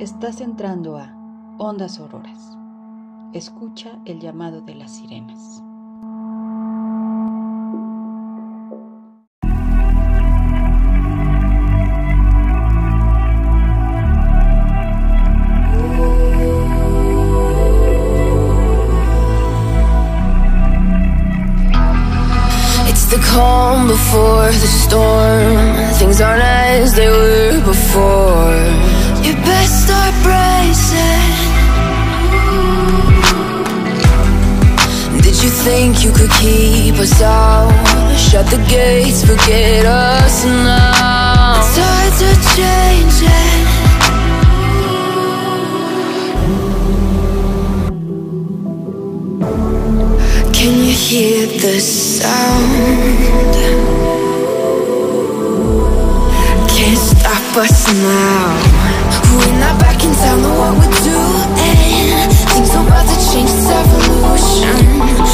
Estás entrando a Ondas Auroras. Escucha el llamado de las sirenas. The calm before the storm. Things aren't as they were before. Think you could keep us out? Shut the gates, forget us now. Tides are changing. Can you hear the sound? Can't stop us now. We're not back in town, know what we're doing. Things are about to change, it's evolution.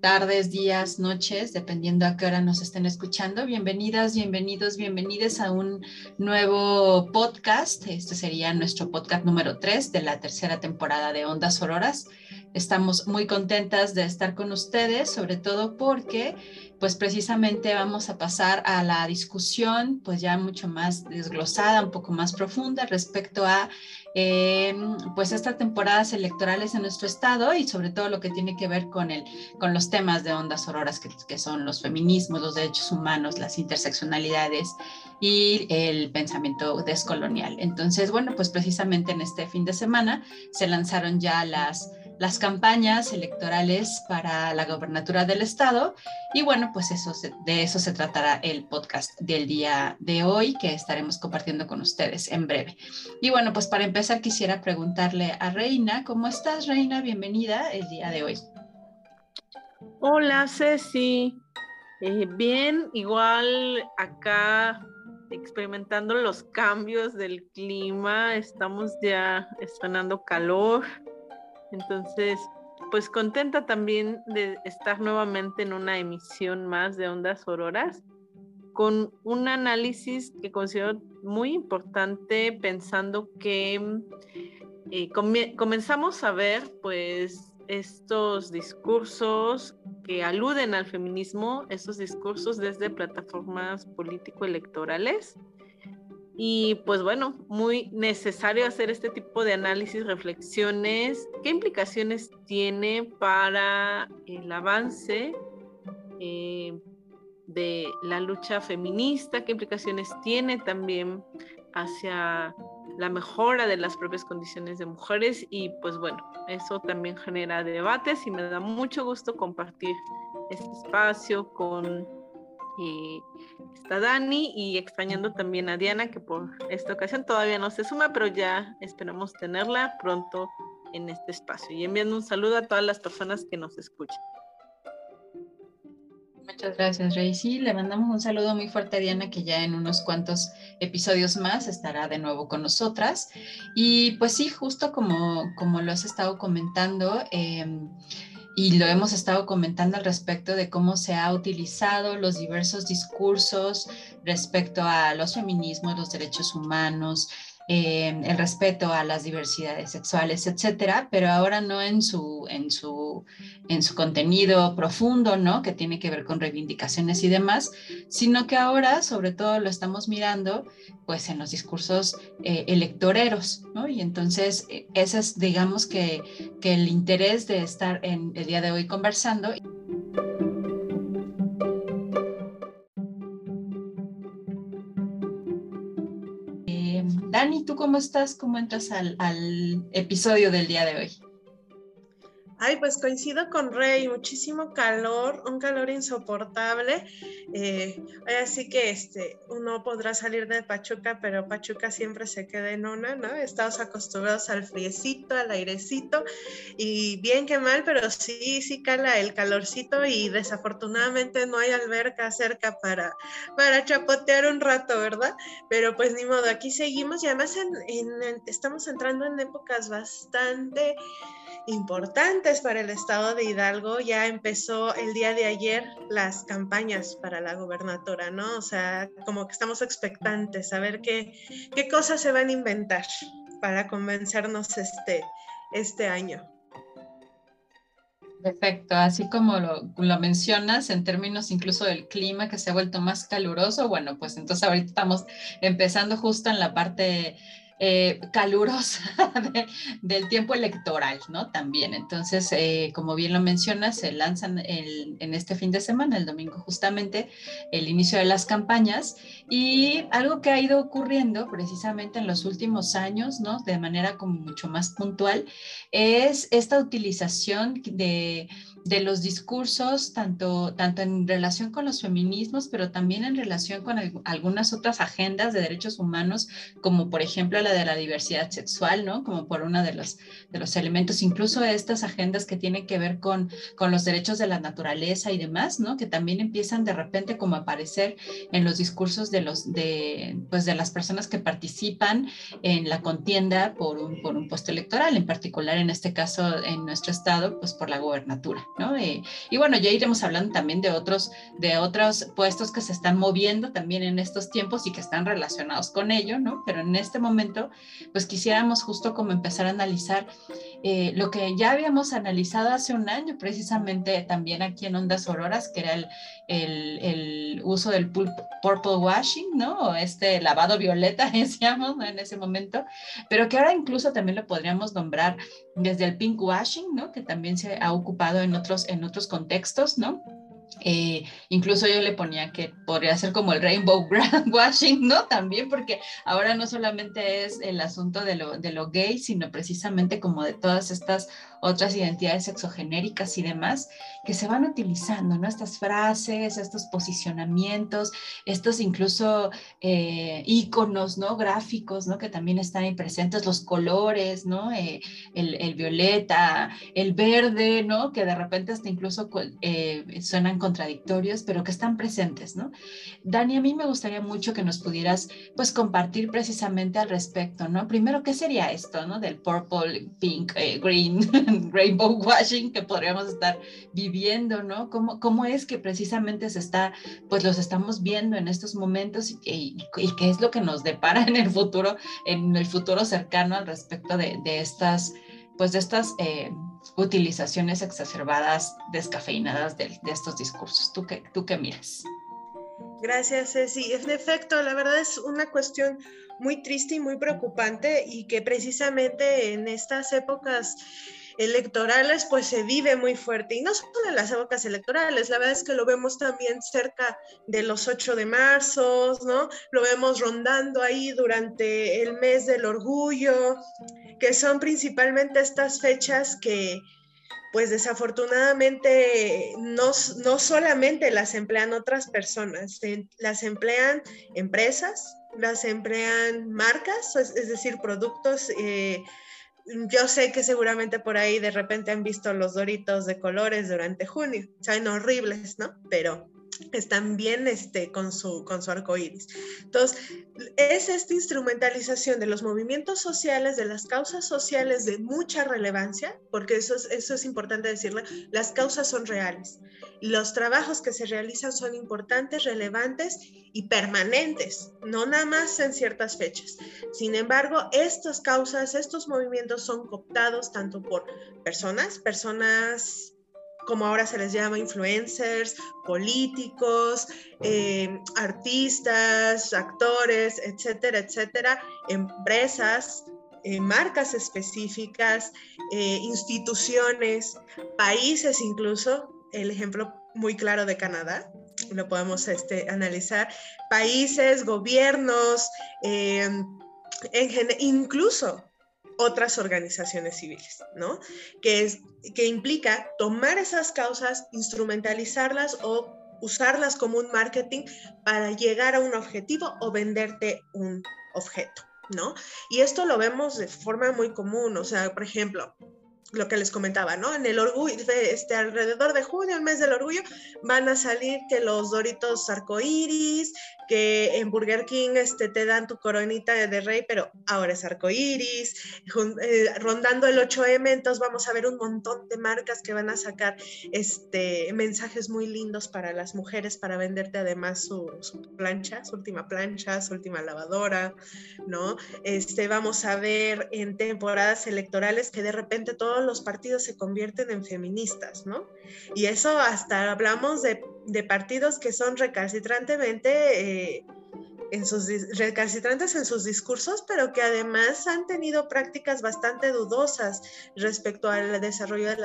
tardes, días, noches, dependiendo a qué hora nos estén escuchando. Bienvenidas, bienvenidos, bienvenidas a un nuevo podcast. Este sería nuestro podcast número 3 de la tercera temporada de Ondas Auroras. Estamos muy contentas de estar con ustedes, sobre todo porque pues precisamente vamos a pasar a la discusión pues ya mucho más desglosada, un poco más profunda respecto a eh, pues estas temporadas electorales en nuestro estado y sobre todo lo que tiene que ver con, el, con los temas de ondas auroras que, que son los feminismos, los derechos humanos, las interseccionalidades y el pensamiento descolonial. Entonces, bueno, pues precisamente en este fin de semana se lanzaron ya las, las campañas electorales para la gobernatura del estado y bueno, pues de eso se tratará el podcast del día de hoy que estaremos compartiendo con ustedes en breve. Y bueno, pues para empezar quisiera preguntarle a Reina, ¿cómo estás Reina? Bienvenida el día de hoy. Hola Ceci, Eh, bien, igual acá experimentando los cambios del clima, estamos ya estrenando calor, entonces pues contenta también de estar nuevamente en una emisión más de Ondas Auroras con un análisis que considero muy importante pensando que eh, comie- comenzamos a ver pues estos discursos que aluden al feminismo, estos discursos desde plataformas político-electorales. Y pues bueno, muy necesario hacer este tipo de análisis, reflexiones, qué implicaciones tiene para el avance eh, de la lucha feminista, qué implicaciones tiene también hacia la mejora de las propias condiciones de mujeres y pues bueno, eso también genera debates y me da mucho gusto compartir este espacio con eh, esta Dani y extrañando también a Diana que por esta ocasión todavía no se suma, pero ya esperamos tenerla pronto en este espacio y enviando un saludo a todas las personas que nos escuchan. Muchas gracias, Rey. Sí, le mandamos un saludo muy fuerte a Diana, que ya en unos cuantos episodios más estará de nuevo con nosotras. Y pues sí, justo como, como lo has estado comentando, eh, y lo hemos estado comentando al respecto de cómo se ha utilizado los diversos discursos respecto a los feminismos, los derechos humanos, eh, el respeto a las diversidades sexuales, etcétera, pero ahora no en su, en su, en su contenido profundo, ¿no? Que tiene que ver con reivindicaciones y demás, sino que ahora, sobre todo, lo estamos mirando, pues, en los discursos eh, electoreros, ¿no? Y entonces, eh, ese es, digamos, que, que el interés de estar en el día de hoy conversando. Dani, ¿tú cómo estás? ¿Cómo entras al, al episodio del día de hoy? Ay, pues coincido con Rey, muchísimo calor, un calor insoportable. Eh, así que este, uno podrá salir de Pachuca, pero Pachuca siempre se queda en una, ¿no? Estamos acostumbrados al friecito, al airecito, y bien que mal, pero sí, sí cala el calorcito y desafortunadamente no hay alberca cerca para, para chapotear un rato, ¿verdad? Pero pues ni modo, aquí seguimos y además estamos entrando en épocas bastante importantes para el estado de Hidalgo. Ya empezó el día de ayer las campañas para la gobernatura, ¿no? O sea, como que estamos expectantes a ver qué, qué cosas se van a inventar para convencernos este, este año. Perfecto, así como lo, lo, mencionas en términos incluso del clima que se ha vuelto más caluroso, bueno, pues entonces ahorita estamos empezando justo en la parte eh, calurosa del tiempo electoral, ¿no? También. Entonces, eh, como bien lo mencionas, se lanzan en este fin de semana, el domingo justamente, el inicio de las campañas y algo que ha ido ocurriendo precisamente en los últimos años, ¿no? De manera como mucho más puntual, es esta utilización de de los discursos, tanto, tanto en relación con los feminismos, pero también en relación con algunas otras agendas de derechos humanos, como por ejemplo la de la diversidad sexual, ¿no? Como por uno de los, de los elementos, incluso estas agendas que tienen que ver con, con los derechos de la naturaleza y demás, ¿no? Que también empiezan de repente como a aparecer en los discursos de, los, de, pues de las personas que participan en la contienda por un, por un puesto electoral, en particular en este caso en nuestro estado, pues por la gobernatura. Y, bueno, ya iremos hablando también de otros, de otros puestos que se están moviendo también en estos tiempos y que están relacionados con ello, ¿no? Pero en este momento, pues quisiéramos justo como empezar a analizar eh, lo que ya habíamos analizado hace un año, precisamente también aquí en Ondas Auroras, que era el, el, uso del purple washing, ¿no? O este lavado violeta, decíamos, En ese momento, pero que ahora incluso también lo podríamos nombrar desde el pink washing, ¿no? Que también se ha ocupado en otros, en otros contextos, ¿no? Eh, incluso yo le ponía que podría ser como el rainbow washing, ¿no? También porque ahora no solamente es el asunto de lo, de lo gay, sino precisamente como de todas estas otras identidades sexogenéricas y demás, que se van utilizando, ¿no? Estas frases, estos posicionamientos, estos incluso eh, íconos, ¿no? Gráficos, ¿no? Que también están ahí presentes, los colores, ¿no? Eh, el, violeta, el verde, ¿no? Que de repente hasta incluso eh, suenan contradictorios, pero que están presentes, ¿no? Dani, a mí me gustaría mucho que nos pudieras, pues, compartir precisamente al respecto, ¿no? Primero, ¿qué sería esto, ¿no? Del purple, pink, green, rainbow washing que podríamos estar viviendo, ¿no? ¿Cómo, cómo es que precisamente se está, pues los estamos viendo en estos momentos y, qué es lo que nos depara en el futuro, en el futuro cercano al respecto de, estas, pues de estas eh, utilizaciones exacerbadas, descafeinadas de, de, estos discursos. ¿Tú qué, ¿Tú qué miras? Gracias, Ceci. En efecto, la verdad es una cuestión muy triste y muy preocupante y que precisamente en estas épocas electorales, pues se vive muy fuerte. Y no solo en las épocas electorales, la verdad es que lo vemos también cerca de los 8 de marzo, ¿no? Lo vemos rondando ahí durante el mes del orgullo, que son principalmente estas fechas que, pues desafortunadamente no, no solamente las emplean otras personas, las emplean empresas, las emplean marcas, es, decir, productos eh, yo sé que seguramente por ahí de repente han visto los doritos de colores durante junio. Saben horribles, ¿no? Pero están bien este, con, su, con su arco iris. Entonces, es esta instrumentalización de los movimientos sociales, de las causas sociales de mucha relevancia, porque eso es, eso es importante decirlo, las causas son reales. Los trabajos que se realizan son importantes, relevantes y permanentes, no nada más en ciertas fechas. Sin embargo, estas causas, estos movimientos son cooptados tanto por personas, personas como ahora se les llama influencers, políticos, eh, artistas, actores, etcétera, etcétera, empresas, eh, marcas específicas, eh, instituciones, países incluso, el ejemplo muy claro de Canadá, lo podemos este, analizar, países, gobiernos, incluso otras organizaciones civiles, ¿no? Que, es, que implica tomar esas causas, instrumentalizarlas o usarlas como un marketing para llegar a un objetivo o venderte un objeto, ¿no? Y esto lo vemos de forma muy común, o sea, por ejemplo, lo que les comentaba, ¿no? En el orgullo, este, alrededor de junio, el mes del orgullo, van a salir que los doritos arcoíris, que en Burger King este, te dan tu coronita de rey, pero ahora es arcoíris, eh, rondando el 8M, entonces vamos a ver un montón de marcas que van a sacar este, mensajes muy lindos para las mujeres, para venderte además su, plancha, su última plancha, su última lavadora, ¿no? Este, vamos a ver en temporadas electorales que de repente todos los partidos se convierten en feministas, ¿no? Y eso hasta hablamos de, partidos que son recalcitrantemente... Eh, en sus recalcitrantes en sus discursos, pero que además han tenido prácticas bastante dudosas respecto al desarrollo de,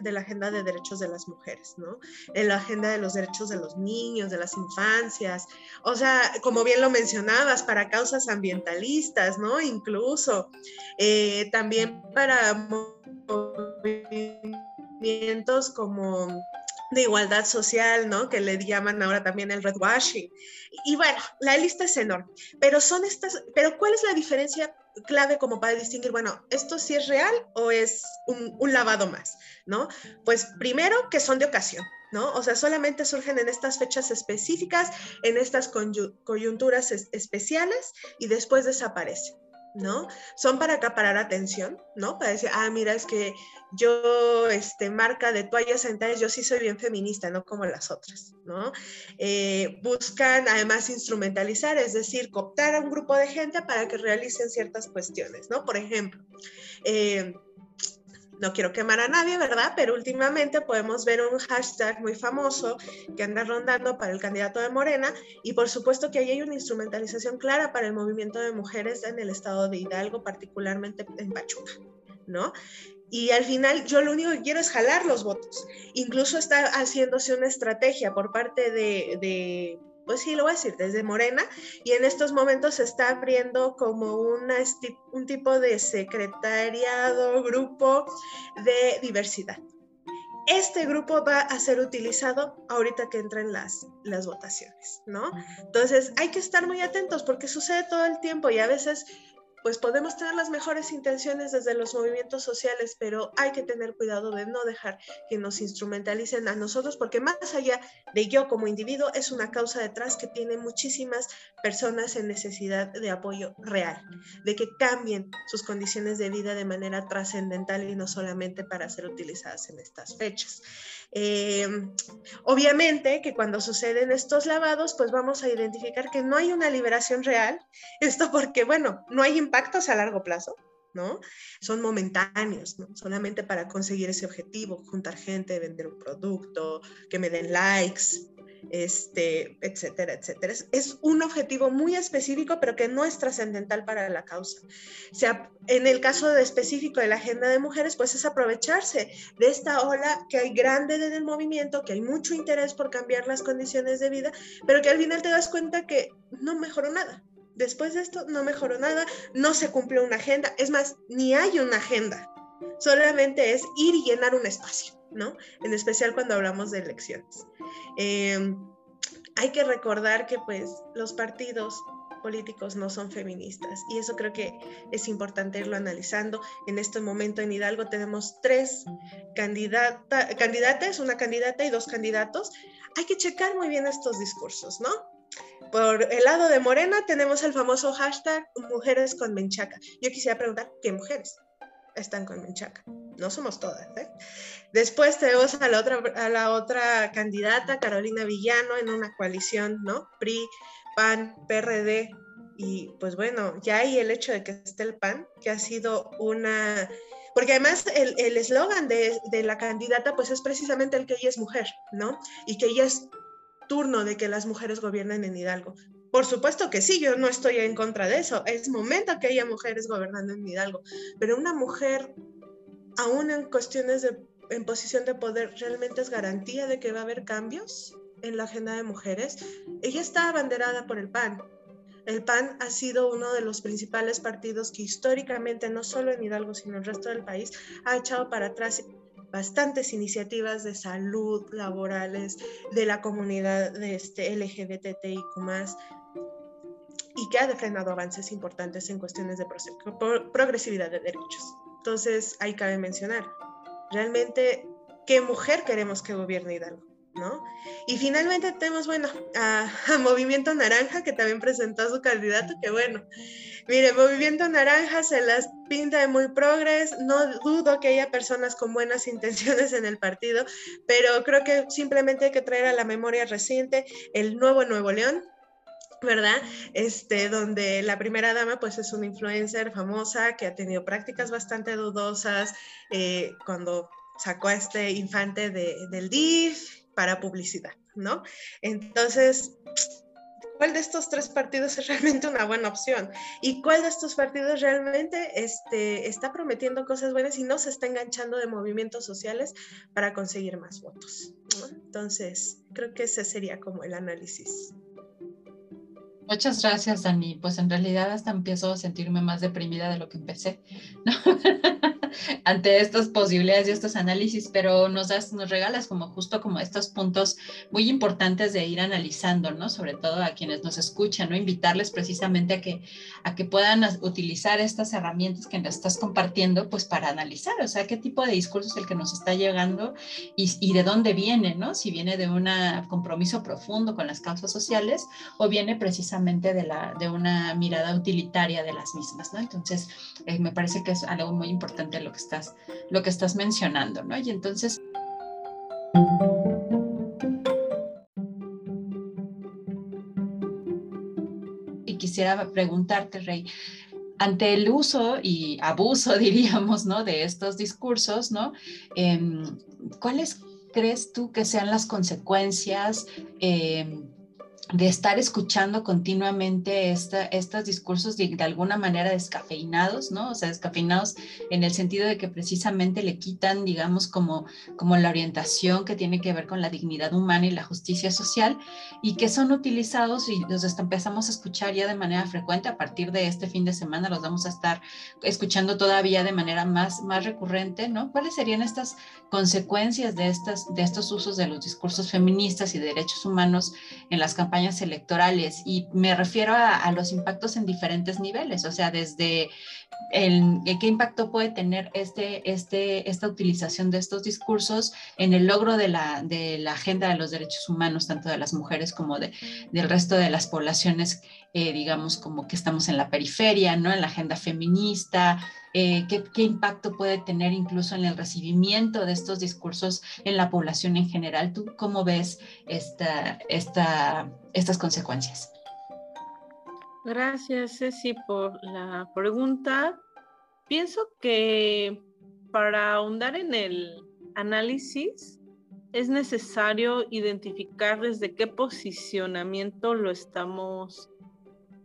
de, la agenda de derechos de las mujeres, ¿no? En la agenda de los derechos de los niños, de las infancias, o sea, como bien lo mencionabas, para causas ambientalistas, ¿no? Incluso eh, también para movimientos como de igualdad social, ¿no? Que le llaman ahora también el redwashing. Y bueno, la lista es enorme, pero son estas, pero ¿cuál es la diferencia clave como para distinguir, bueno, esto sí es real o es un, lavado más, ¿no? Pues primero que son de ocasión, ¿no? O sea, solamente surgen en estas fechas específicas, en estas coyunturas especiales y después desaparecen. ¿No? Son para acaparar atención, ¿no? Para decir, ah, mira, es que yo, este, marca de toallas sanitarias, yo sí soy bien feminista, no como las otras, ¿no? Eh, buscan además instrumentalizar, es decir, cooptar a un grupo de gente para que realicen ciertas cuestiones, ¿no? Por ejemplo, eh, no quiero quemar a nadie, ¿verdad? Pero últimamente podemos ver un hashtag muy famoso que anda rondando para el candidato de Morena y por supuesto que ahí hay una instrumentalización clara para el movimiento de mujeres en el estado de Hidalgo, particularmente en Pachuca, ¿no? Y al final yo lo único que quiero es jalar los votos. Incluso está haciéndose una estrategia por parte de pues sí, lo voy a decir, desde Morena, y en estos momentos se está abriendo como una, un tipo de secretariado, grupo de diversidad. Este grupo va a ser utilizado ahorita que entren las, las votaciones, ¿no? Entonces hay que estar muy atentos porque sucede todo el tiempo y a veces pues podemos tener las mejores intenciones desde los movimientos sociales, pero hay que tener cuidado de no dejar que nos instrumentalicen a nosotros, porque más allá de yo como individuo, es una causa detrás que tiene muchísimas personas en necesidad de apoyo real, de que cambien sus condiciones de vida de manera trascendental y no solamente para ser utilizadas en estas fechas. Eh, obviamente que cuando suceden estos lavados, pues vamos a identificar que no hay una liberación real, esto porque, bueno, no hay impactos a largo plazo, ¿no? Son momentáneos, ¿no? Solamente para conseguir ese objetivo, juntar gente, vender un producto, que me den likes, este, etcétera, etcétera. Es, un objetivo muy específico, pero que no es trascendental para la causa. O sea, en el caso de específico de la agenda de mujeres, pues es aprovecharse de esta ola que hay grande en el movimiento, que hay mucho interés por cambiar las condiciones de vida, pero que al final te das cuenta que no mejoró nada. Después de esto no mejoró nada, no se cumplió una agenda, es más, ni hay una agenda, solamente es ir y llenar un espacio. ¿no? En especial cuando hablamos de elecciones. Em, hay que recordar que pues los partidos políticos no son feministas y eso creo que es importante irlo analizando. En este momento en Hidalgo tenemos tres candidata, candidatas, una candidata y dos candidatos. Hay que checar muy bien estos discursos, ¿no? Por el lado de Morena tenemos el famoso hashtag Mujeres con Menchaca. Yo quisiera preguntar, ¿qué mujeres? están con Menchaca. No somos todas. ¿eh? Después tenemos a la, otra, a la otra candidata, Carolina Villano, en una coalición, ¿no? PRI, PAN, PRD. Y pues bueno, ya hay el hecho de que esté el PAN, que ha sido una... Porque además el eslogan de, de la candidata pues es precisamente el que ella es mujer, ¿no? Y que ella es turno de que las mujeres gobiernen en Hidalgo. Por supuesto que sí, yo no estoy en contra de eso. Es momento que haya mujeres gobernando en Hidalgo, pero una mujer, aún en cuestiones de en posición de poder, ¿realmente es garantía de que va a haber cambios en la agenda de mujeres? Ella está abanderada por el PAN, El PAN ha sido uno de los principales partidos que históricamente, no solo en Hidalgo, sino en el resto del país, ha echado para atrás bastantes iniciativas de salud laborales de la comunidad de este LGBTIQ+, y que ha frenado avances importantes en cuestiones de progresividad de derechos. Entonces, ahí cabe mencionar, realmente, ¿qué mujer queremos que gobierne Hidalgo? ¿No? Y finalmente tenemos, bueno, a, Movimiento Naranja, que también presentó a su candidato, que bueno, mire, Movimiento Naranja se las pinta de muy progres, no dudo que haya personas con buenas intenciones en el partido, pero creo que simplemente hay que traer a la memoria reciente el nuevo Nuevo León, ¿verdad? Este, donde la primera dama pues es una influencer famosa que ha tenido prácticas bastante dudosas eh, cuando sacó a este infante del DIF para publicidad, ¿no? Entonces, ¿cuál de estos tres partidos es realmente una buena opción? ¿Y cuál de estos partidos realmente este, está prometiendo cosas buenas y no se está enganchando de movimientos sociales para conseguir más votos? Entonces, creo que ese sería como el análisis. Muchas gracias, Dani. Pues en realidad hasta empiezo a sentirme más deprimida de lo que empecé, ¿no? ante estas posibilidades y estos análisis, pero nos das, nos regalas como justo como estos puntos muy importantes de ir analizando, ¿no? Sobre todo a quienes nos escuchan, ¿no? Invitarles precisamente a que, a que puedan utilizar estas herramientas que nos estás compartiendo, pues para analizar, o sea, qué tipo de discurso es el que nos está llegando y, y de dónde viene, ¿no? Si viene de un compromiso profundo con las causas sociales o viene precisamente de, la, de una mirada utilitaria de las mismas, ¿no? Entonces, eh, me parece que es algo muy importante lo que estás, lo que estás mencionando, ¿no? Y entonces... Y quisiera preguntarte, Rey, ante el uso y abuso, diríamos, ¿no? De estos discursos, ¿no? Em, ¿Cuáles crees tú que sean las consecuencias? Eh, de estar escuchando continuamente estos discursos de, alguna manera descafeinados, ¿no? O sea, descafeinados en el sentido de que precisamente le quitan, digamos, como, como la orientación que tiene que ver con la dignidad humana y la justicia social y que son utilizados y los empezamos a escuchar ya de manera frecuente a partir de este fin de semana, los vamos a estar escuchando todavía de manera más, más recurrente, ¿no? ¿Cuáles serían estas consecuencias de, estas, de estos usos de los discursos feministas y derechos humanos en las campañas electorales y me refiero a, los impactos en diferentes niveles, o sea, desde el, qué impacto puede tener este, este, esta utilización de estos discursos en el logro de la, de la agenda de los derechos humanos, tanto de las mujeres como de, del resto de las poblaciones, eh, digamos, como que estamos en la periferia, ¿no? En la agenda feminista, eh, qué, impacto puede tener incluso en el recibimiento de estos discursos en la población en general. ¿Tú cómo ves esta, esta, estas consecuencias? Gracias, Ceci, por la pregunta. Pienso que para ahondar en el análisis es necesario identificar desde qué posicionamiento lo estamos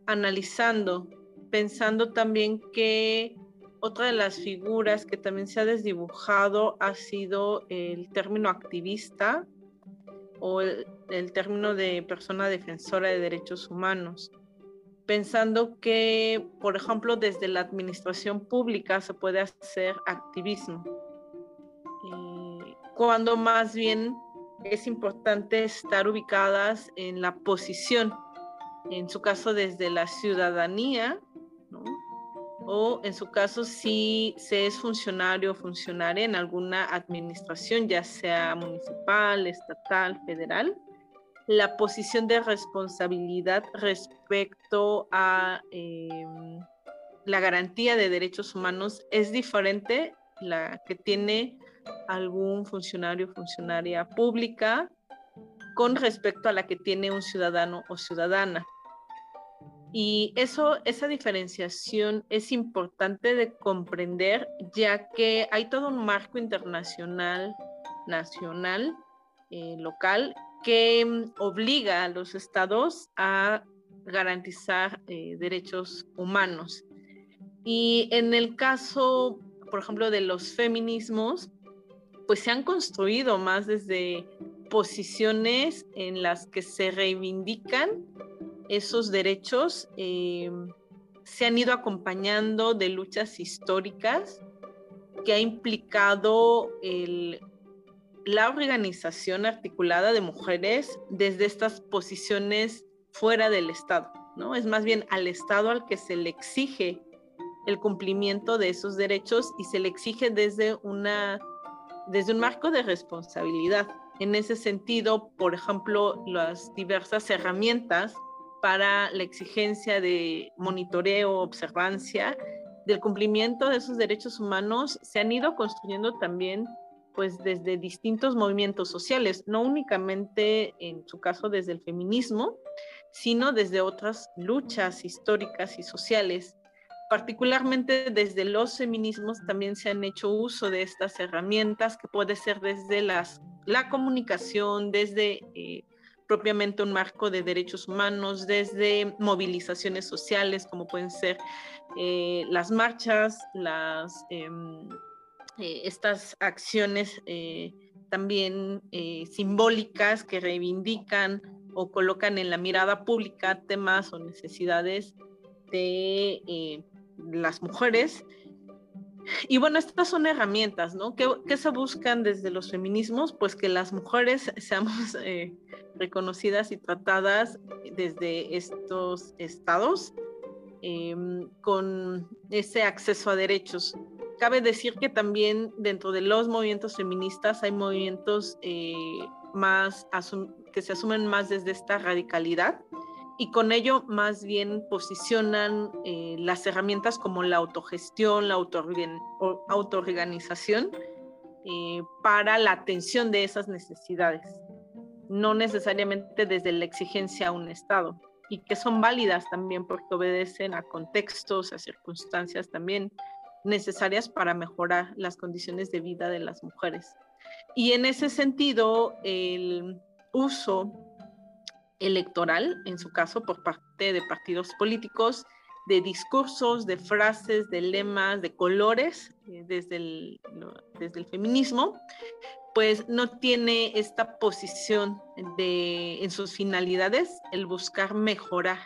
analizando, pensando también que otra de las figuras que también se ha desdibujado ha sido el término activista o el, término de persona defensora de derechos humanos, pensando que, por ejemplo, desde la administración pública se puede hacer activismo, cuando más bien es importante estar ubicadas en la posición, en su caso desde la ciudadanía, o en su caso si se es funcionario o funcionaria en alguna administración, ya sea municipal, estatal, federal, la posición de responsabilidad respecto a em, la garantía de derechos humanos es diferente la que tiene algún funcionario o funcionaria pública con respecto a la que tiene un ciudadano o ciudadana. Y eso, esa diferenciación es importante de comprender, ya que hay todo un marco internacional, nacional, eh, local, que mm, obliga a los estados a garantizar eh, derechos humanos. Y en el caso, por ejemplo, de los feminismos, pues se han construido más desde posiciones en las que se reivindican esos derechos eh, se han ido acompañando de luchas históricas que ha implicado la organización articulada de mujeres desde estas posiciones fuera del Estado, ¿no? Es más bien al Estado al que se le exige el cumplimiento de esos derechos y se le exige desde una desde un marco de responsabilidad. En ese sentido, por ejemplo, las diversas herramientas para la exigencia de monitoreo, observancia del cumplimiento de esos derechos humanos se han ido construyendo también pues desde distintos movimientos sociales, no únicamente en su caso desde el feminismo, sino desde otras luchas históricas y sociales. Particularmente desde los feminismos también se han hecho uso de estas herramientas que puede ser desde las, la comunicación, desde eh, propiamente un marco de derechos humanos, desde movilizaciones sociales como pueden ser eh, las marchas, las, em, eh, estas acciones también simbólicas que reivindican o colocan en la mirada pública temas o necesidades de las mujeres. Y bueno, estas son herramientas, ¿no? ¿Qué, se buscan desde los feminismos? Pues que las mujeres seamos eh, reconocidas y tratadas desde estos estados em, con ese acceso a derechos. Cabe decir que también dentro de los movimientos feministas hay movimientos eh, más que se asumen más desde esta radicalidad y con ello más bien posicionan eh, las herramientas como la autogestión, la autoorganización eh, para la atención de esas necesidades, no necesariamente desde la exigencia a un Estado y que son válidas también porque obedecen a contextos, a circunstancias también necesarias para mejorar las condiciones de vida de las mujeres. Y en ese sentido, el uso electoral, en su caso por parte de partidos políticos, de discursos, de frases, de lemas, de colores eh, desde, el, desde el feminismo, pues no tiene esta posición de, en sus finalidades el buscar mejorar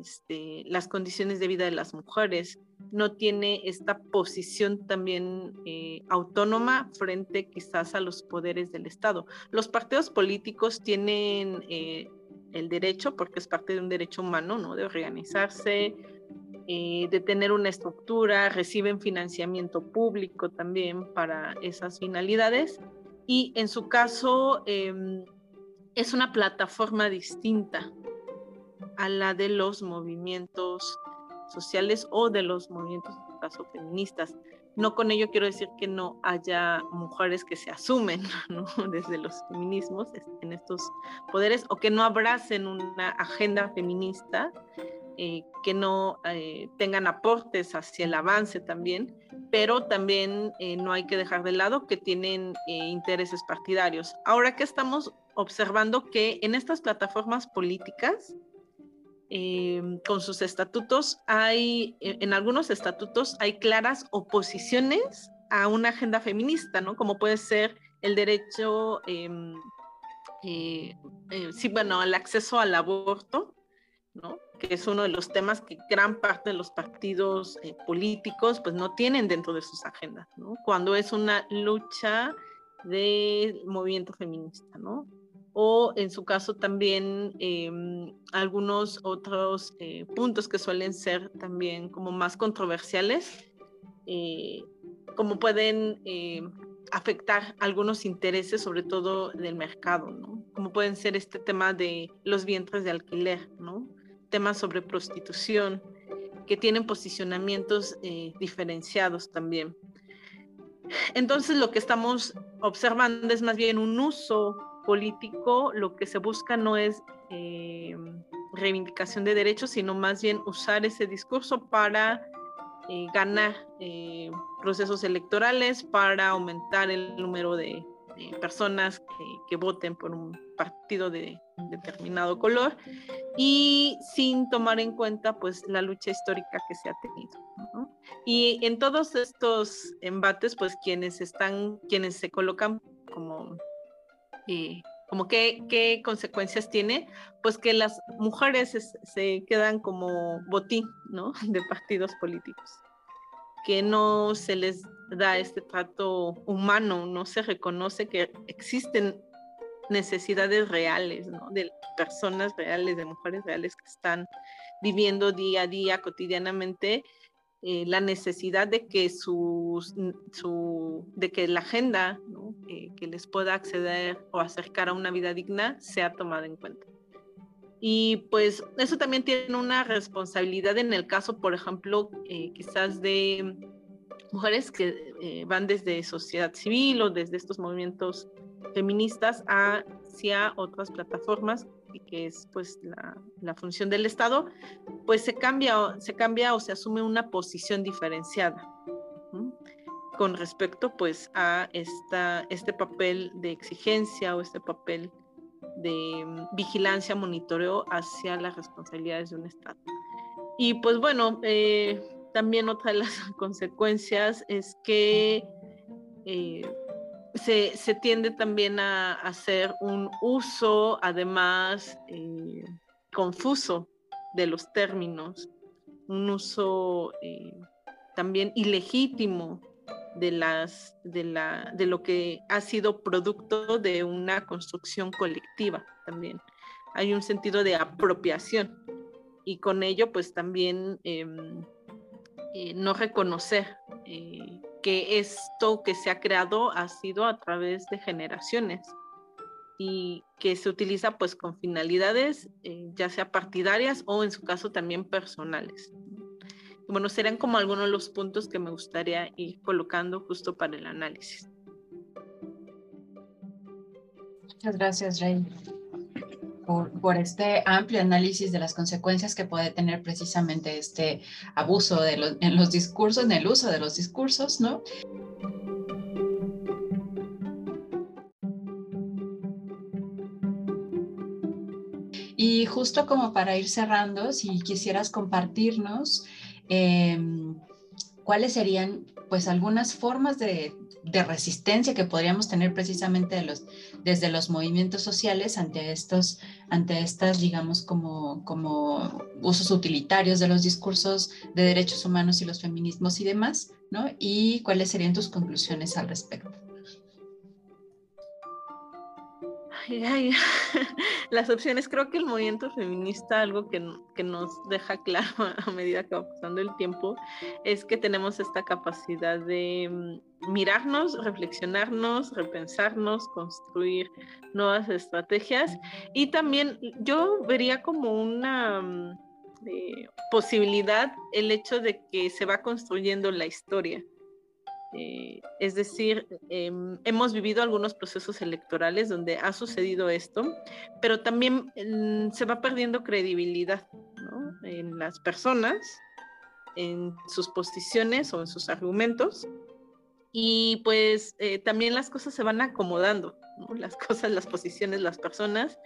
este, las condiciones de vida de las mujeres, no tiene esta posición también eh, autónoma frente quizás a los poderes del Estado. Los partidos políticos tienen eh, el derecho, porque es parte de un derecho humano, ¿no? De organizarse, eh, de tener una estructura, reciben financiamiento público también para esas finalidades. Y en su caso, em, es una plataforma distinta a la de los movimientos sociales o de los movimientos, en su caso, feministas. No con ello quiero decir que no haya mujeres que se asumen desde los feminismos en estos poderes o que no abracen una agenda feminista, eh, que no eh, tengan aportes hacia el avance también, pero también eh, no hay que dejar de lado que tienen intereses partidarios. Ahora que estamos observando que en estas plataformas políticas, Em, con sus estatutos, hay, e, en algunos estatutos hay claras oposiciones a una agenda feminista, ¿no? Como puede ser el derecho, em, eh, eh, sí, bueno, el acceso al aborto, ¿no? Que es uno de los temas que gran parte de los partidos eh, políticos, pues, no tienen dentro de sus agendas, ¿no? Cuando es una lucha del movimiento feminista, ¿no? O en su caso también em, algunos otros eh, puntos que suelen ser también como más controversiales, eh, como pueden eh, afectar algunos intereses, sobre todo del mercado, ¿no? Como pueden ser este tema de los vientres de alquiler, ¿no? Temas sobre prostitución, que tienen posicionamientos diferenciados también. Entonces lo que estamos observando es más bien un uso político lo que se busca no es eh, reivindicación de derechos, sino más bien usar ese discurso para eh, ganar eh, procesos electorales, para aumentar el número de, personas que, voten por un partido de determinado color y sin tomar en cuenta pues la lucha histórica que se ha tenido. Y en todos estos embates pues quienes están, quienes se colocan como como qué, qué consecuencias tiene, pues que las mujeres se, quedan como botín, ¿no? De partidos políticos, que no se les da este trato humano, no se reconoce que existen necesidades reales, ¿no? De personas reales, de mujeres reales que están viviendo día a día, cotidianamente, eh, la necesidad de que, sus, su, de que la agenda eh, que les pueda acceder o acercar a una vida digna sea tomada en cuenta. Y pues eso también tiene una responsabilidad en el caso, por ejemplo, eh, quizás de mujeres que van desde sociedad civil o desde estos movimientos feministas hacia otras plataformas que es pues la, función del Estado, pues se cambia, se cambia o se asume una posición diferenciada con respecto pues a esta, este papel de exigencia o este papel de mm, vigilancia, monitoreo hacia las responsabilidades de un Estado. Y pues bueno, eh, también otra de las consecuencias es que eh, se, tiende también a, hacer un uso, además, eh, confuso de los términos, un uso eh, también ilegítimo de, las, de, la, de lo que ha sido producto de una construcción colectiva también. Hay un sentido de apropiación y con ello pues también em, eh, no reconocer que esto que se ha creado ha sido a través de generaciones y que se utiliza pues con finalidades eh, ya sea partidarias o en su caso también personales. bueno, serán como algunos de los puntos que me gustaría ir colocando justo para el análisis. Muchas gracias, Rey por, este amplio análisis de las consecuencias que puede tener precisamente este abuso de en los discursos, en el uso de los discursos, ¿no? Y justo como para ir cerrando, si quisieras compartirnos em, cuáles serían pues algunas formas de, de resistencia que podríamos tener precisamente los, desde los movimientos sociales ante estos, ante estas, digamos, como, como usos utilitarios de los discursos de derechos humanos y los feminismos y demás, ¿no? Y cuáles serían tus conclusiones al respecto. las opciones, creo que el movimiento feminista, algo que, que, nos deja claro a medida que va pasando el tiempo, es que tenemos esta capacidad de mm, mirarnos, reflexionarnos, repensarnos, construir nuevas estrategias. Y también yo vería como una mm, eh, posibilidad el hecho de que se va construyendo la historia eh, es decir, em, hemos vivido algunos procesos electorales donde ha sucedido esto, pero también mm, se va perdiendo credibilidad en las personas, en sus posiciones o en sus argumentos y pues eh, también las cosas se van acomodando, las cosas, las posiciones, las personas,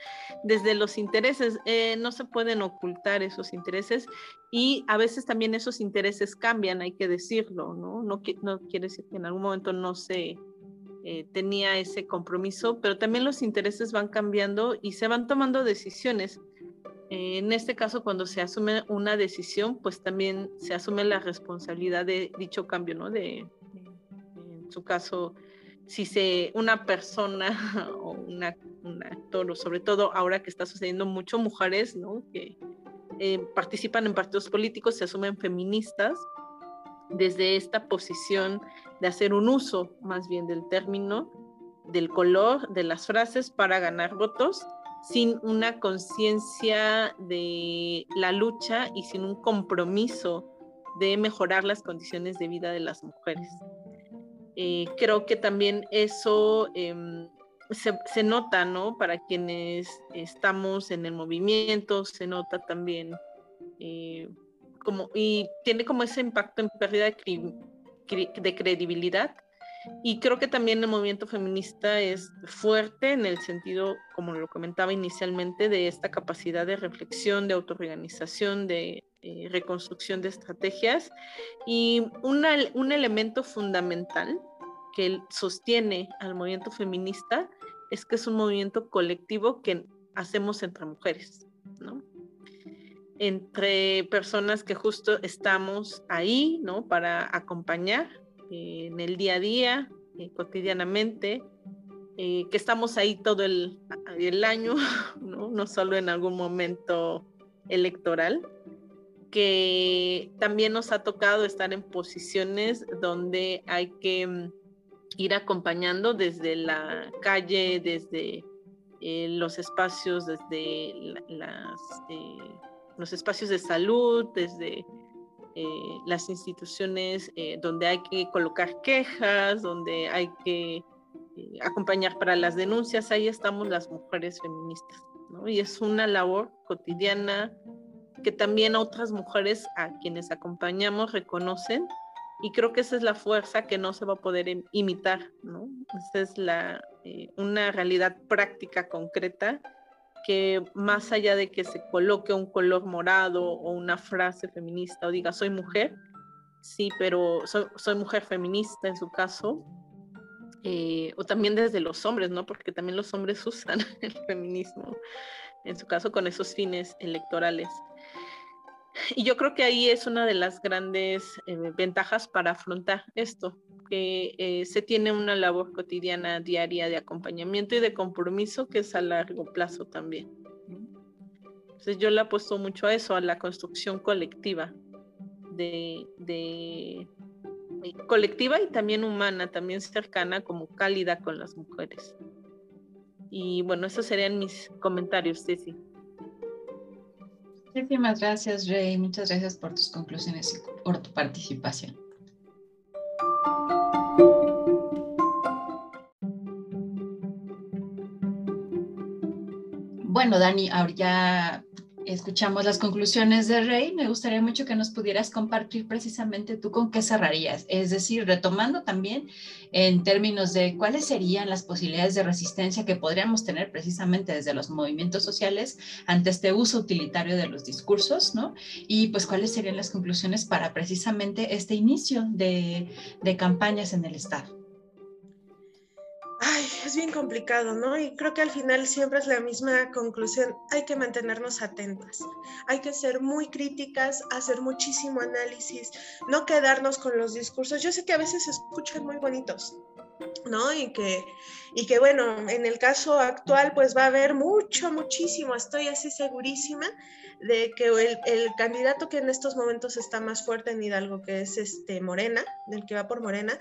desde los intereses, eh, no se pueden ocultar esos intereses y a veces también esos intereses cambian, hay que decirlo, ¿no? No, quiere decir que en algún momento no se eh, tenía ese compromiso, pero también los intereses van cambiando y se van tomando decisiones. en este caso, cuando se asume una decisión, pues también se asume la responsabilidad de dicho cambio, ¿no? De, su caso, si se, una persona o una, un actor, o sobre todo ahora que está sucediendo mucho, mujeres ¿no? que eh, participan en partidos políticos, se asumen feministas, desde esta posición de hacer un uso más bien del término, del color, de las frases para ganar votos, sin una conciencia de la lucha y sin un compromiso de mejorar las condiciones de vida de las mujeres. Eh, creo que también eso em, se, nota, ¿no? Para quienes estamos en el movimiento, se nota también eh, como, y tiene como ese impacto en pérdida de, credibilidad. Y creo que también el movimiento feminista es fuerte en el sentido, como lo comentaba inicialmente, de esta capacidad de reflexión, de autorganización, de eh, reconstrucción de estrategias. Y un elemento fundamental que sostiene al movimiento feminista es que es un movimiento colectivo que hacemos entre mujeres, ¿no? Entre personas que justo estamos ahí, ¿no? Para acompañar eh, en el día a día, eh, cotidianamente, que estamos ahí todo el, el año, ¿no? no solo en algún momento electoral, que también nos ha tocado estar en posiciones donde hay que mm, ir acompañando desde la calle, desde eh, los espacios, desde eh, los espacios de salud, desde las instituciones donde hay que colocar quejas, donde hay que eh, acompañar para las denuncias, ahí estamos las mujeres feministas, ¿no? Y es una labor cotidiana que también otras mujeres a quienes acompañamos reconocen y creo que esa es la fuerza que no se va a poder imitar, ¿no? Esa es la, eh, una realidad práctica concreta que más allá de que se coloque un color morado o una frase feminista o diga soy mujer, sí, pero soy, soy mujer feminista en su caso, eh, o también desde los hombres, ¿no? Porque también los hombres usan el feminismo, en su caso con esos fines electorales. Y yo creo que ahí es una de las grandes eh, ventajas para afrontar esto, que eh, se tiene una labor cotidiana, diaria de acompañamiento y de compromiso que es a largo plazo también. Entonces yo le apuesto mucho a eso, a la construcción colectiva colectiva y también humana, también cercana, como cálida con las mujeres. Y bueno, esos serían mis comentarios, Ceci. Muchísimas gracias, Rey. Muchas gracias por tus conclusiones y por tu participación. Bueno, Dani, ahora ya escuchamos las conclusiones de Rey, me gustaría mucho que nos pudieras compartir precisamente tú con qué cerrarías, es decir, retomando también en términos de cuáles serían las posibilidades de resistencia que podríamos tener precisamente desde los movimientos sociales ante este uso utilitario de los discursos, ¿no? Y pues cuáles serían las conclusiones para precisamente este inicio de, de campañas en el Estado es bien complicado, ¿no? Y creo que al final siempre es la misma conclusión. Hay que mantenernos atentas, hay que ser muy críticas, hacer muchísimo análisis, no quedarnos con los discursos. Yo sé que a veces se escuchan muy bonitos, ¿no? Y que, y que bueno, en el caso actual pues va a haber mucho, muchísimo, estoy así segurísima de que el, el, candidato que en estos momentos está más fuerte en Hidalgo, que es este Morena, del que va por Morena,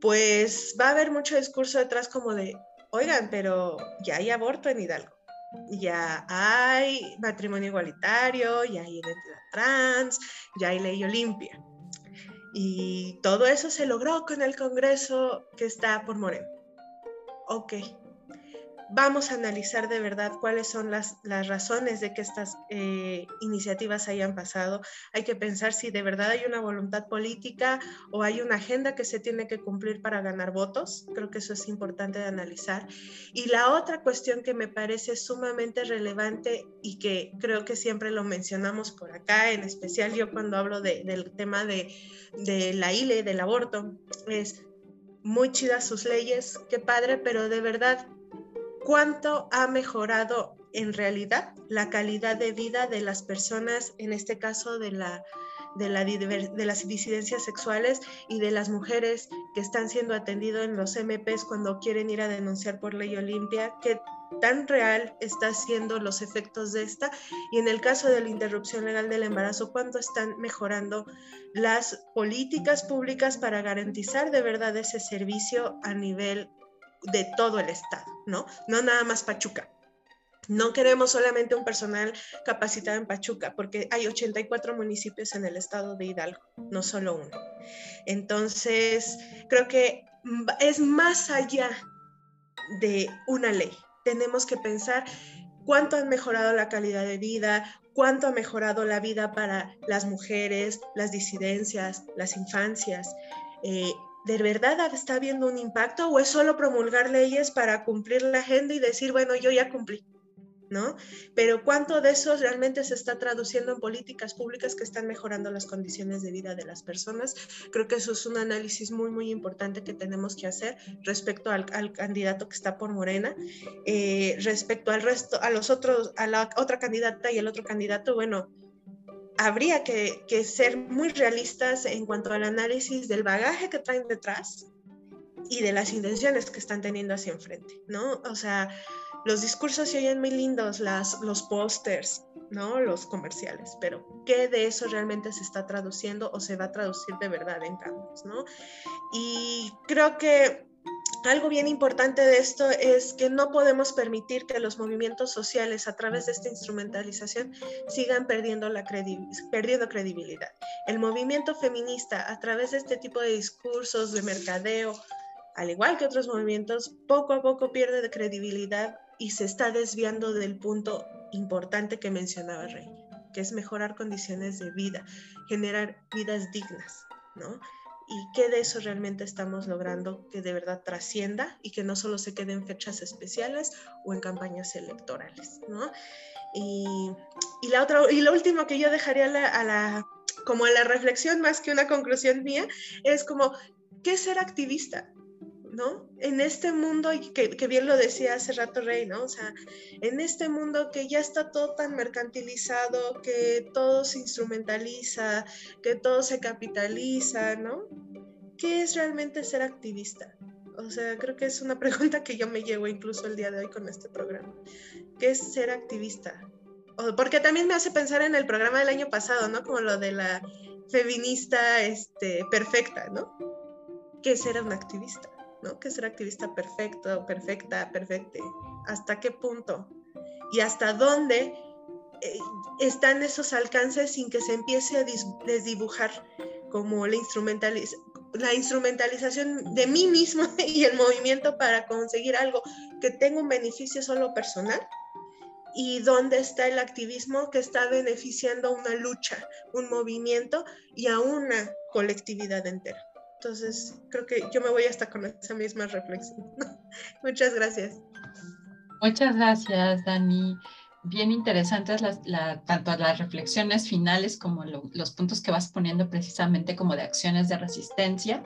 pues va a haber mucho discurso detrás como de, oigan, pero ya hay aborto en Hidalgo, ya hay matrimonio igualitario, ya hay identidad trans, ya hay ley Olimpia. Y todo eso se logró con el Congreso que está por Moreno. Ok, vamos a analizar de verdad cuáles son las, las razones de que estas eh, iniciativas hayan pasado. Hay que pensar si de verdad hay una voluntad política o hay una agenda que se tiene que cumplir para ganar votos. Creo que eso es importante de analizar. Y la otra cuestión que me parece sumamente relevante y que creo que siempre lo mencionamos por acá, en especial yo cuando hablo del tema de, de la ILE, del aborto, es muy chidas sus leyes, qué padre, pero de verdad cuánto ha mejorado en realidad la calidad de vida de las personas, en este caso de, la, de, la, de las disidencias sexuales y de las mujeres que están siendo atendidas en los MPs cuando quieren ir a denunciar por ley Olimpia, qué tan real están siendo los efectos de esta. Y en el caso de la interrupción legal del embarazo, cuánto están mejorando las políticas públicas para garantizar de verdad ese servicio a nivel de todo el estado, ¿no? No nada más Pachuca. No queremos solamente un personal capacitado en Pachuca, porque hay 84 municipios en el estado de Hidalgo, no solo uno. Entonces, creo que es más allá de una ley. Tenemos que pensar cuánto han mejorado la calidad de vida, cuánto ha mejorado la vida para las mujeres, las disidencias, las infancias. Eh, ¿de verdad está habiendo un impacto o es solo promulgar leyes para cumplir la agenda y decir, bueno, yo ya cumplí? ¿no? Pero ¿cuánto de eso realmente se está traduciendo en políticas públicas que están mejorando las condiciones de vida de las personas? Creo que eso es un análisis muy, muy importante que tenemos que hacer respecto al, candidato que está por Morena, eh, respecto al resto, a los otros, a la otra candidata y el otro candidato, bueno, habría que, que ser muy realistas en cuanto al análisis del bagaje que traen detrás y de las intenciones que están teniendo hacia enfrente, ¿no? O sea, los discursos se oyen muy lindos, las, los pósters, ¿no? Los comerciales, pero ¿qué de eso realmente se está traduciendo o se va a traducir de verdad en cambios, ¿no? Y creo que algo bien importante de esto es que no podemos permitir que los movimientos sociales a través de esta instrumentalización sigan perdiendo, la perdiendo credibilidad. El movimiento feminista a través de este tipo de discursos de mercadeo, al igual que otros movimientos, poco a poco pierde de credibilidad y se está desviando del punto importante que mencionaba Rey, que es mejorar condiciones de vida, generar vidas dignas, ¿no? Y qué de eso realmente estamos logrando que de verdad trascienda y que no solo se quede en fechas especiales o en campañas electorales, ¿no? Y, la otra, y lo último que yo dejaría a la, como a la reflexión más que una conclusión mía es como, ¿qué ser activista? ¿No? En este mundo, que, bien lo decía hace rato Rey, ¿no? O sea, en este mundo que ya está todo tan mercantilizado, que todo se instrumentaliza, que todo se capitaliza, ¿no? ¿Qué es realmente ser activista? O sea, creo que es una pregunta que yo me llevo incluso el día de hoy con este programa. ¿Qué es ser activista? porque también me hace pensar en el programa del año pasado, ¿no? Como lo de la feminista este, perfecta, ¿no? ¿Qué es ser un activista? Que ser activista perfecto, perfecta, perfecte. ¿Hasta qué punto? Y hasta dónde eh, están esos alcances sin que se empiece a desdibujar como la, la instrumentalización de mí mismo y el movimiento para conseguir algo que tenga un beneficio solo personal y dónde está el activismo que está beneficiando una lucha, un movimiento y a una colectividad entera. Entonces, creo que yo me voy hasta con esa misma reflexión. Muchas gracias. Muchas gracias, Dani. Bien interesantes las, tanto las reflexiones finales como los puntos que vas poniendo precisamente como de acciones de resistencia.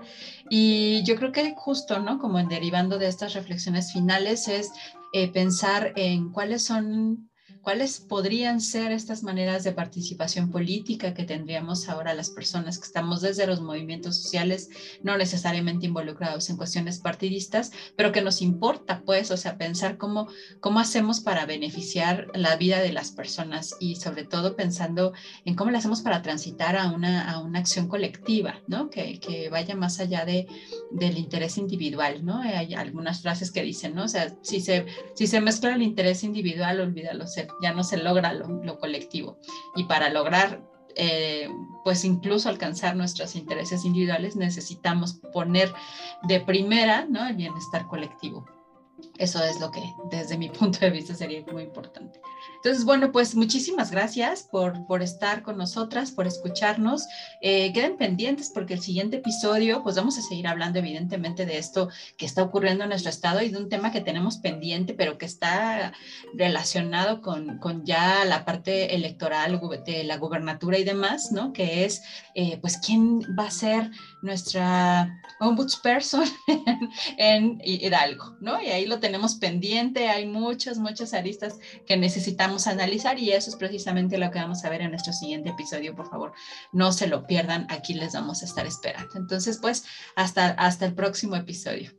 Y yo creo que justo, ¿no? Como en derivando de estas reflexiones finales es eh, pensar en cuáles son ¿Cuáles podrían ser estas maneras de participación política que tendríamos ahora las personas que estamos desde los movimientos sociales, no necesariamente involucrados en cuestiones partidistas, pero que nos importa, pues, o sea, pensar cómo, cómo hacemos para beneficiar la vida de las personas y sobre todo pensando en cómo le hacemos para transitar a una, a una acción colectiva, ¿no? Que, que vaya más allá de, del interés individual, ¿no? Hay algunas frases que dicen, ¿no? O sea, si se, si se mezcla el interés individual, olvídalo, se ya no se logra lo, colectivo. Y para lograr, eh, pues incluso alcanzar nuestros intereses individuales, necesitamos poner de primera ¿no? el bienestar colectivo. Eso es lo que desde mi punto de vista sería muy importante. Entonces, bueno, pues muchísimas gracias por, por estar con nosotras, por escucharnos. Eh, queden pendientes porque el siguiente episodio, pues vamos a seguir hablando evidentemente de esto que está ocurriendo en nuestro estado y de un tema que tenemos pendiente, pero que está relacionado con, con ya la parte electoral de la gubernatura y demás, ¿no? Que es, eh, pues, quién va a ser nuestra ombudsperson en, en Hidalgo, ¿no? Y ahí lo tenemos pendiente, hay muchas, muchas aristas que necesitamos analizar y eso es precisamente lo que vamos a ver en nuestro siguiente episodio. Por favor, no se lo pierdan, aquí les vamos a estar esperando. Entonces, pues, hasta, hasta el próximo episodio.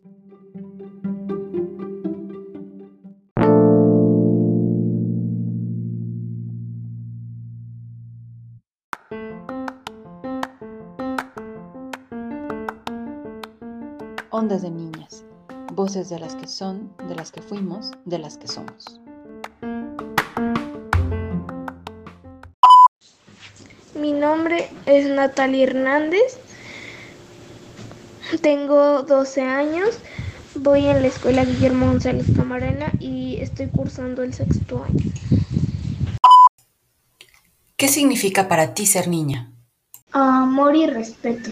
Ondas de niñas, voces de las que son, de las que fuimos, de las que somos. Mi nombre es Natalia Hernández. Tengo 12 años. Voy en la escuela Guillermo González Camarena y estoy cursando el sexto año. ¿Qué significa para ti ser niña? Amor y respeto.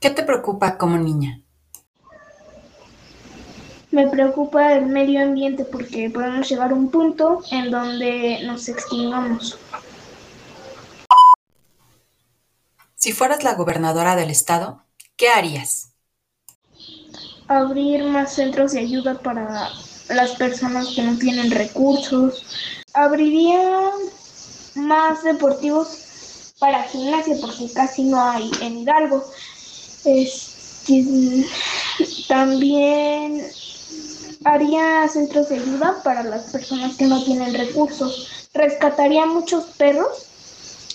¿Qué te preocupa como niña? Me preocupa el medio ambiente porque podemos llegar a un punto en donde nos extingamos. Si fueras la gobernadora del estado, ¿qué harías? Abrir más centros de ayuda para las personas que no tienen recursos. Abriría más deportivos para gimnasia porque casi no hay en Hidalgo. Este, también haría centros de ayuda para las personas que no tienen recursos. Rescataría muchos perros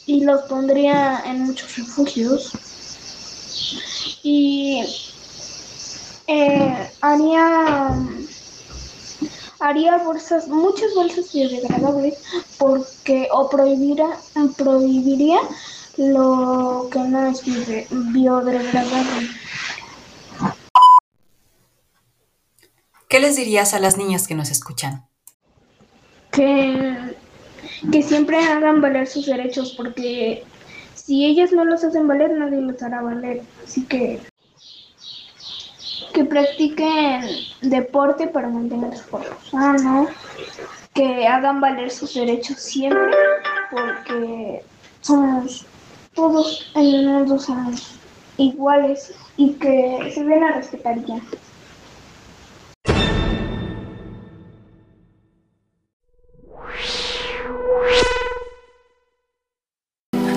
y los pondría en muchos refugios. Y eh, haría haría bolsas, muchas bolsas biodegradables porque o prohibiría, prohibiría lo que no es biodegradable. ¿Qué les dirías a las niñas que nos escuchan? Que que siempre hagan valer sus derechos, porque si ellas no los hacen valer, nadie los hará valer. Así que que practiquen deporte para mantener su cuerpo sano, que hagan valer sus derechos siempre, porque somos todos en el mundo somos iguales y que se ven a respetar ya.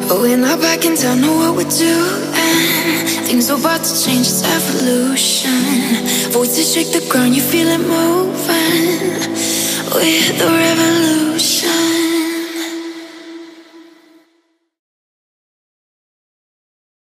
We're back in town, know what we're doing. Things are about to change, it's evolution. Voices shake the ground, you feel it moving. We're the